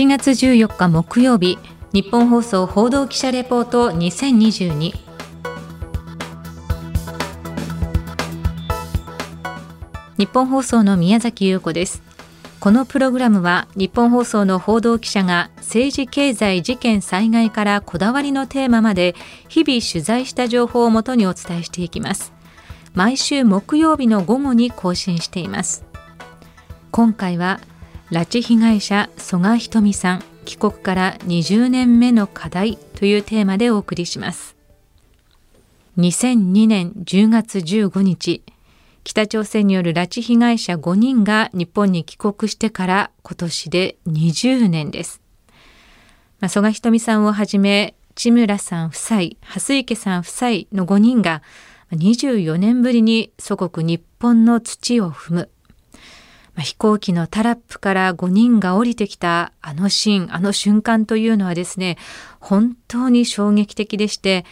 7月14日木曜日日本放送報道記者レポート2022日本放送の宮崎優子です。このプログラムは日本放送の報道記者が政治経済事件災害からこだわりのテーマまで日々取材した情報をもとにお伝えしていきます。毎週木曜日の午後に更新しています。今回は拉致被害者曽我ひとみさん帰国から20年目の課題というテーマでお送りします2002年10月15日北朝鮮による拉致被害者5人が日本に帰国してから今年で20年です。まあ、曽我ひとみさんをはじめ、千村さん夫妻、蓮池さん夫妻の5人が24年ぶりに祖国日本の土を踏む。まあ、飛行機のタラップから5人が降りてきたあのシーン、あの瞬間というのはですね、本当に衝撃的でして、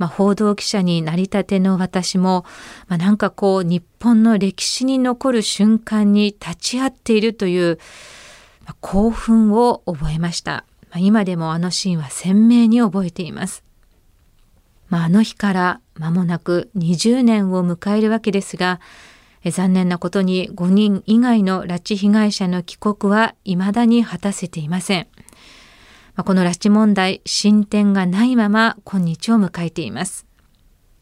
まあ、報道記者になりたての私も、まあ、なんかこう日本の歴史に残る瞬間に立ち会っているという、まあ、興奮を覚えました、まあ、今でもあのシーンは鮮明に覚えています。まあ、あの日から間もなく20年を迎えるわけですが残念なことに5人以外の拉致被害者の帰国は未だに果たせていません。この拉致問題、進展がないまま今日を迎えています。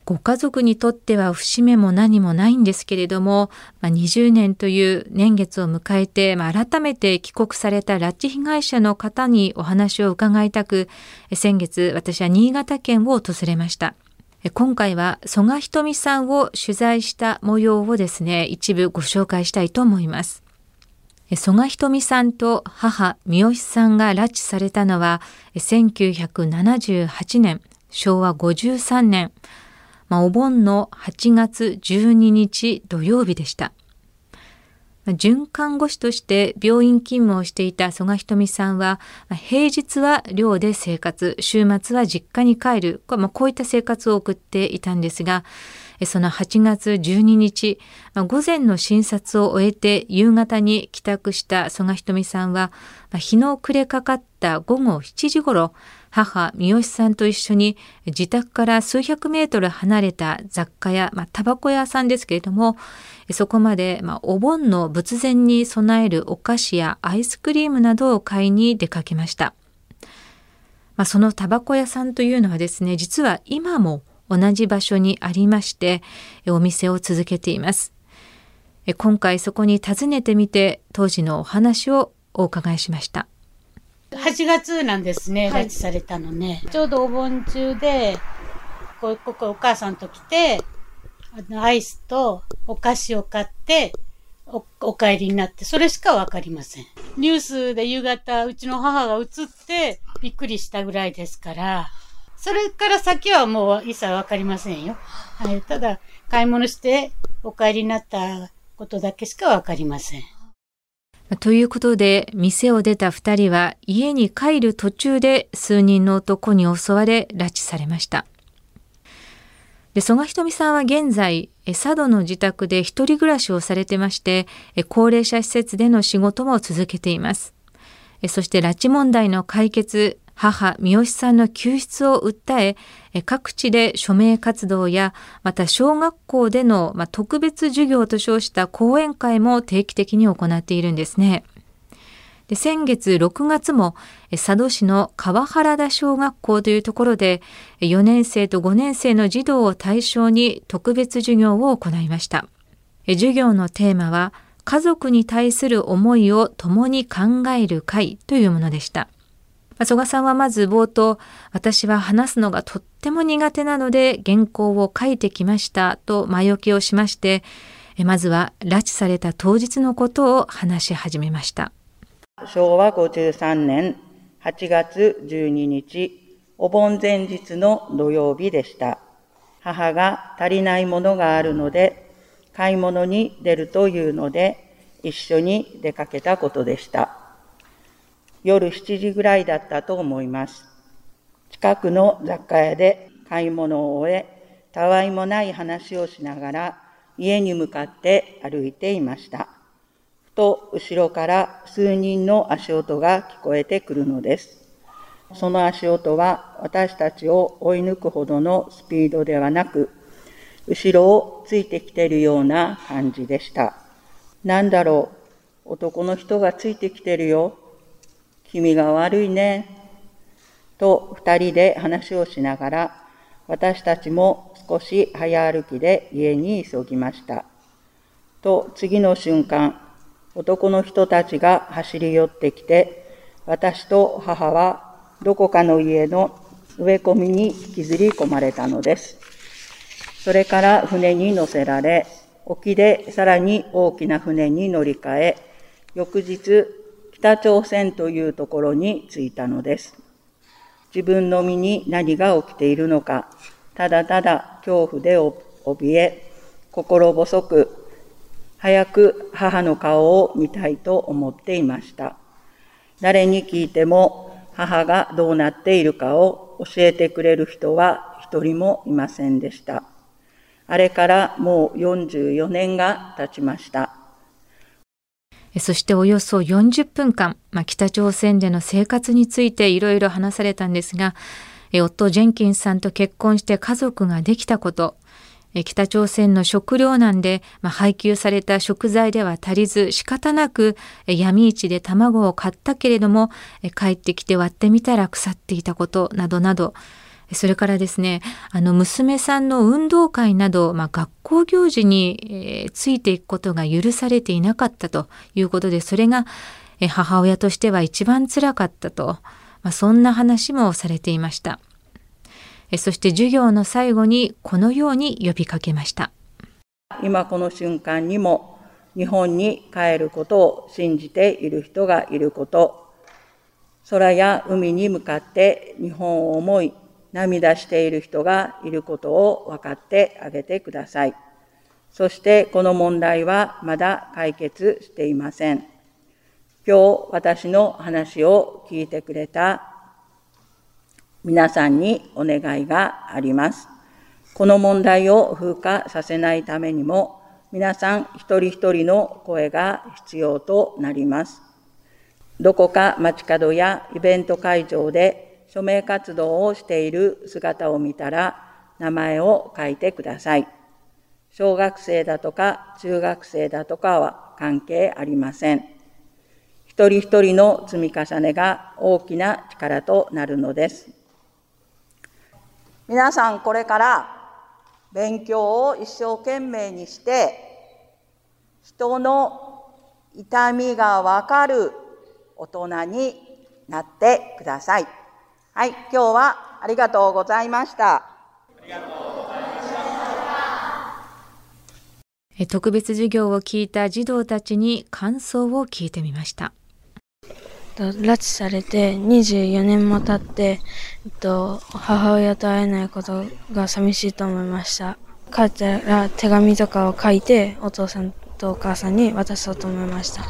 ご家族にとっては節目も何もないんですけれども、ま、20年という年月を迎えて、ま、改めて帰国された拉致被害者の方にお話を伺いたく、先月私は新潟県を訪れました。今回は曽我ひとみさんを取材した模様をですね、一部ご紹介したいと思います。曽我ひとみさんと母三好さんが拉致されたのは1978年昭和53年、まあ、お盆の8月12日土曜日でした。准看護師として病院勤務をしていた曽我ひとみさんは、平日は寮で生活、週末は実家に帰る、こういった生活を送っていたんですが、その8月12日、午前の診察を終えて夕方に帰宅した曽我ひとみさんは、日の暮れかかった午後7時ごろ、母三好さんと一緒に自宅から数百メートル離れた雑貨屋、まあ、タバコ屋さんですけれども、そこまで、まあ、お盆の仏前に備えるお菓子やアイスクリームなどを買いに出かけました。まあ、そのタバコ屋さんというのはですね、実は今も同じ場所にありましてお店を続けています今回そこに訪ねてみて当時のお話をお伺いしました8月なんですね、拉致されたのね。ちょうどお盆中で、こここお母さんと来て、あの、アイスとお菓子を買って、お、お帰りになって、それしかわかりません。ニュースで夕方、うちの母が映って、びっくりしたぐらいですから、それから先はもう一切わかりませんよ。はい。ただ、買い物してお帰りになったことだけしかわかりません。ということで、店を出た2人は家に帰る途中で数人の男に襲われ拉致されました。で、曽我ひとみさんは現在、佐渡の自宅で一人暮らしをされてまして、高齢者施設での仕事も続けています。そして拉致問題の解決、母三好さんの救出を訴え各地で署名活動やまた小学校での、特別授業と称した講演会も定期的に行っているんですね。で先月6月も佐渡市の川原田小学校というところで4年生と5年生の児童を対象に特別授業を行いました。授業のテーマは家族に対する思いを共に考える会というものでした。曽我さんはまず冒頭、私は話すのがとっても苦手なので原稿を書いてきましたと前置きをしまして、まずは拉致された当日のことを話し始めました。昭和53年8月12日、お盆前日の土曜日でした。母が足りないものがあるので、買い物に出るというので、一緒に出かけたことでした。夜7時ぐらいだったと思います。近くの雑貨屋で買い物を終え、たわいもない話をしながら家に向かって歩いていました。ふと後ろから数人の足音が聞こえてくるのです。その足音は私たちを追い抜くほどのスピードではなく、後ろをついてきているような感じでした。なんだろう、男の人がついてきてるよ。君が悪いね。と二人で話をしながら、私たちも少し早歩きで家に急ぎました。と次の瞬間、男の人たちが走り寄ってきて、私と母はどこかの家の植え込みに引きずり込まれたのです。それから船に乗せられ、沖でさらに大きな船に乗り換え、翌日、北朝鮮というところに着いたのです。自分の身に何が起きているのか、ただただ恐怖で怯え、心細く早く母の顔を見たいと思っていました。誰に聞いても母がどうなっているかを教えてくれる人は一人もいませんでした。あれからもう44年が経ちました。そしておよそ40分間、まあ、北朝鮮での生活についていろいろ話されたんですが、夫ジェンキンスさんと結婚して家族ができたこと、北朝鮮の食糧難で、まあ、配給された食材では足りず仕方なく闇市で卵を買ったけれども帰ってきて割ってみたら腐っていたことなどなどそれからですねあの娘さんの運動会など、まあ、学校行事に、え、ついていくことが許されていなかったということでそれが、え、母親としては一番つらかったと、まあ、そんな話もされていました。えそして授業の最後にこのように呼びかけました。今この瞬間にも日本に帰ることを信じている人がいること、空や海に向かって日本を思い涙している人がいることを分かってあげてください。そしてこの問題はまだ解決していません。今日私の話を聞いてくれた皆さんにお願いがあります。この問題を風化させないためにも、皆さん一人一人の声が必要となります。どこか街角やイベント会場で署名活動をしている姿を見たら、名前を書いてください。小学生だとか中学生だとかは関係ありません。一人一人の積み重ねが大きな力となるのです。皆さんこれから勉強を一生懸命にして人の痛みがわかる大人になってください。はい、今日はありがとうございました。特別授業を聞いた児童たちに感想を聞いてみました。拉致されて24年も経って、えっと、母親と会えないことが寂しいと思いました。帰ったら手紙とかを書いて、お父さんとお母さんに渡そうと思いました。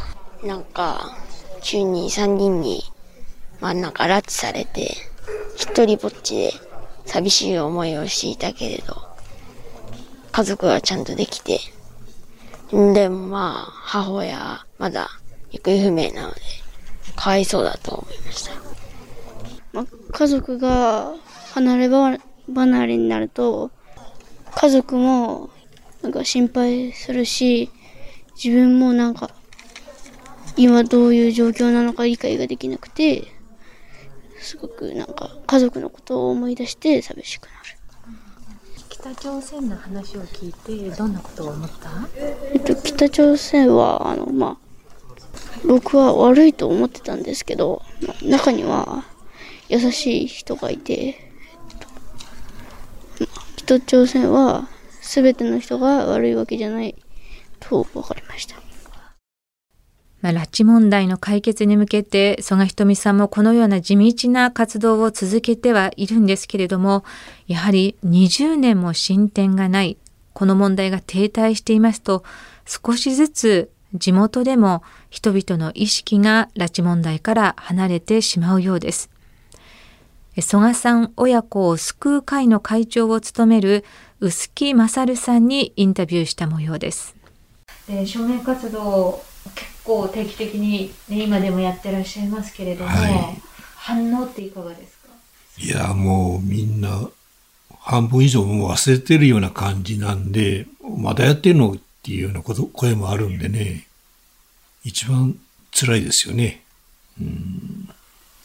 なんか、週に3人に、まあなんか拉致されて、一人ぼっちで寂しい思いをしていたけれど、家族はちゃんとできて、でもまあ、母親まだ行方不明なので、かわいそうだと思いました。ま、家族が離れ離れになると、家族もなんか心配するし、自分もなんか今どういう状況なのか理解ができなくて、すごくなんか家族のことを思い出して寂しくなる。北朝鮮の話を聞いてどんなことを思った？えっと、北朝鮮はあの、まあ、僕は悪いと思ってたんですけど、中には優しい人がいて、北朝鮮は全ての人が悪いわけじゃないと分かりました。まあ、拉致問題の解決に向けて曽我ひとみさんもこのような地道な活動を続けてはいるんですけれどもやはり20年も進展がないこの問題が停滞していますと少しずつ地元でも人々の意識が拉致問題から離れてしまうようです。曽我さん親子を救う会の会長を務める臼木勝さんにインタビューした模様です。で署名活動結構定期的に、ね、今でもやってらっしゃいますけれども、はい反応っていかがですか？いや、もうみんな、半分以上もう忘れてるような感じなんで、まだやってるのっていうようなこと、声もあるんでね、一番辛いですよね。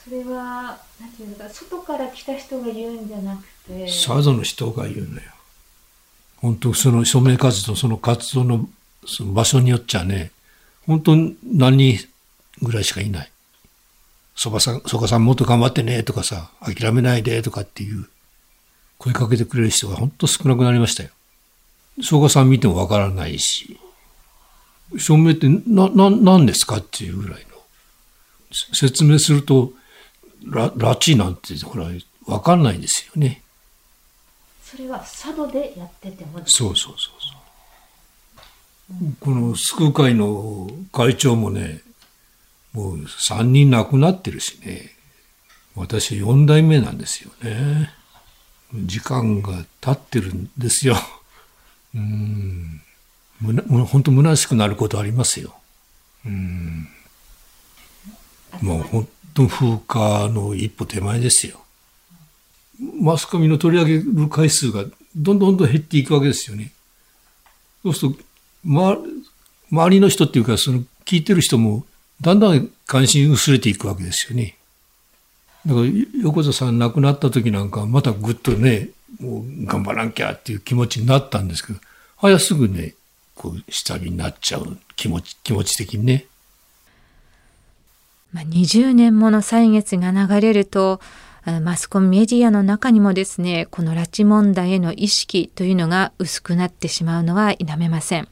それはなんていうのか外から来た人が言うんじゃなくてサの人が言うのよ。本当その署名活動、その活動のその場所によっちゃね、本当に何人ぐらいしかいない。そばさん、そばさんもっと頑張ってねとかさ、諦めないでとかっていう声かけてくれる人が本当少なくなりましたよ。そばさん見てもわからないし、署名ってな、な、何ですかっていうぐらいの。せ説明すると、ラ、拉致なんて、ほら、わかんないんですよね。それは佐渡でやっててもそうそうそうそう。この救う会の会長もね、もう3人亡くなってるしね、私4代目なんですよね。時間が経ってるんですよ。うん。むな、もう本当虚しくなることありますよ。うん。もう本当風化の一歩手前ですよ。マスコミの取り上げる回数がどんどんどん減っていくわけですよね。そうすると、ま、周りの人っていうか、その聞いてる人も、だんだん関心薄れていくわけですよね。だから、横田さん亡くなった時なんか、またぐっとね、もう頑張らなきゃっていう気持ちになったんですけど、早すぐね、こう、下火になっちゃう気持ち、気持ち的にね。まあ、20年もの歳月が流れるとマスコミメディアの中にもですねこの拉致問題への意識というのが薄くなってしまうのは否めません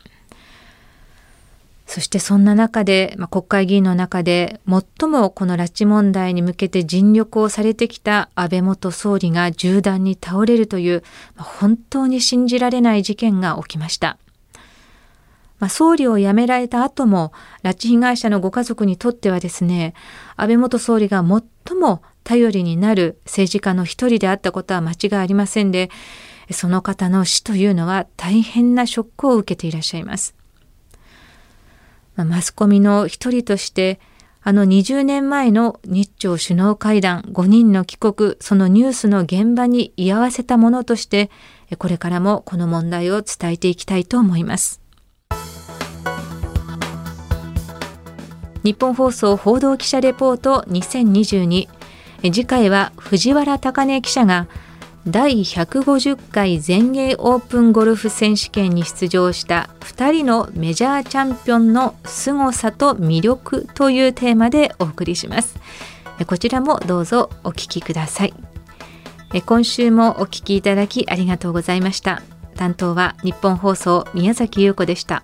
そしてそんな中で、まあ、国会議員の中で最もこの拉致問題に向けて尽力をされてきた安倍元総理が銃弾に倒れるという、まあ本当に信じられない事件が起きました。まあ、総理を辞められた後も、拉致被害者のご家族にとってはですね、安倍元総理が最も頼りになる政治家の一人であったことは間違いありませんで、その方の死というのは大変なショックを受けていらっしゃいます。まあマスコミの一人として、あの20年前の日朝首脳会談5人の帰国、そのニュースの現場に居合わせたものとして、これからもこの問題を伝えていきたいと思います。日本放送報道記者レポート2022次回は藤原貴根記者が第150回全英オープンゴルフ選手権に出場した2人のメジャーチャンピオンの凄さと魅力というテーマでお送りします。こちらもどうぞお聞きください。今週もお聞きいただきありがとうございました。担当は日本放送宮崎優子でした。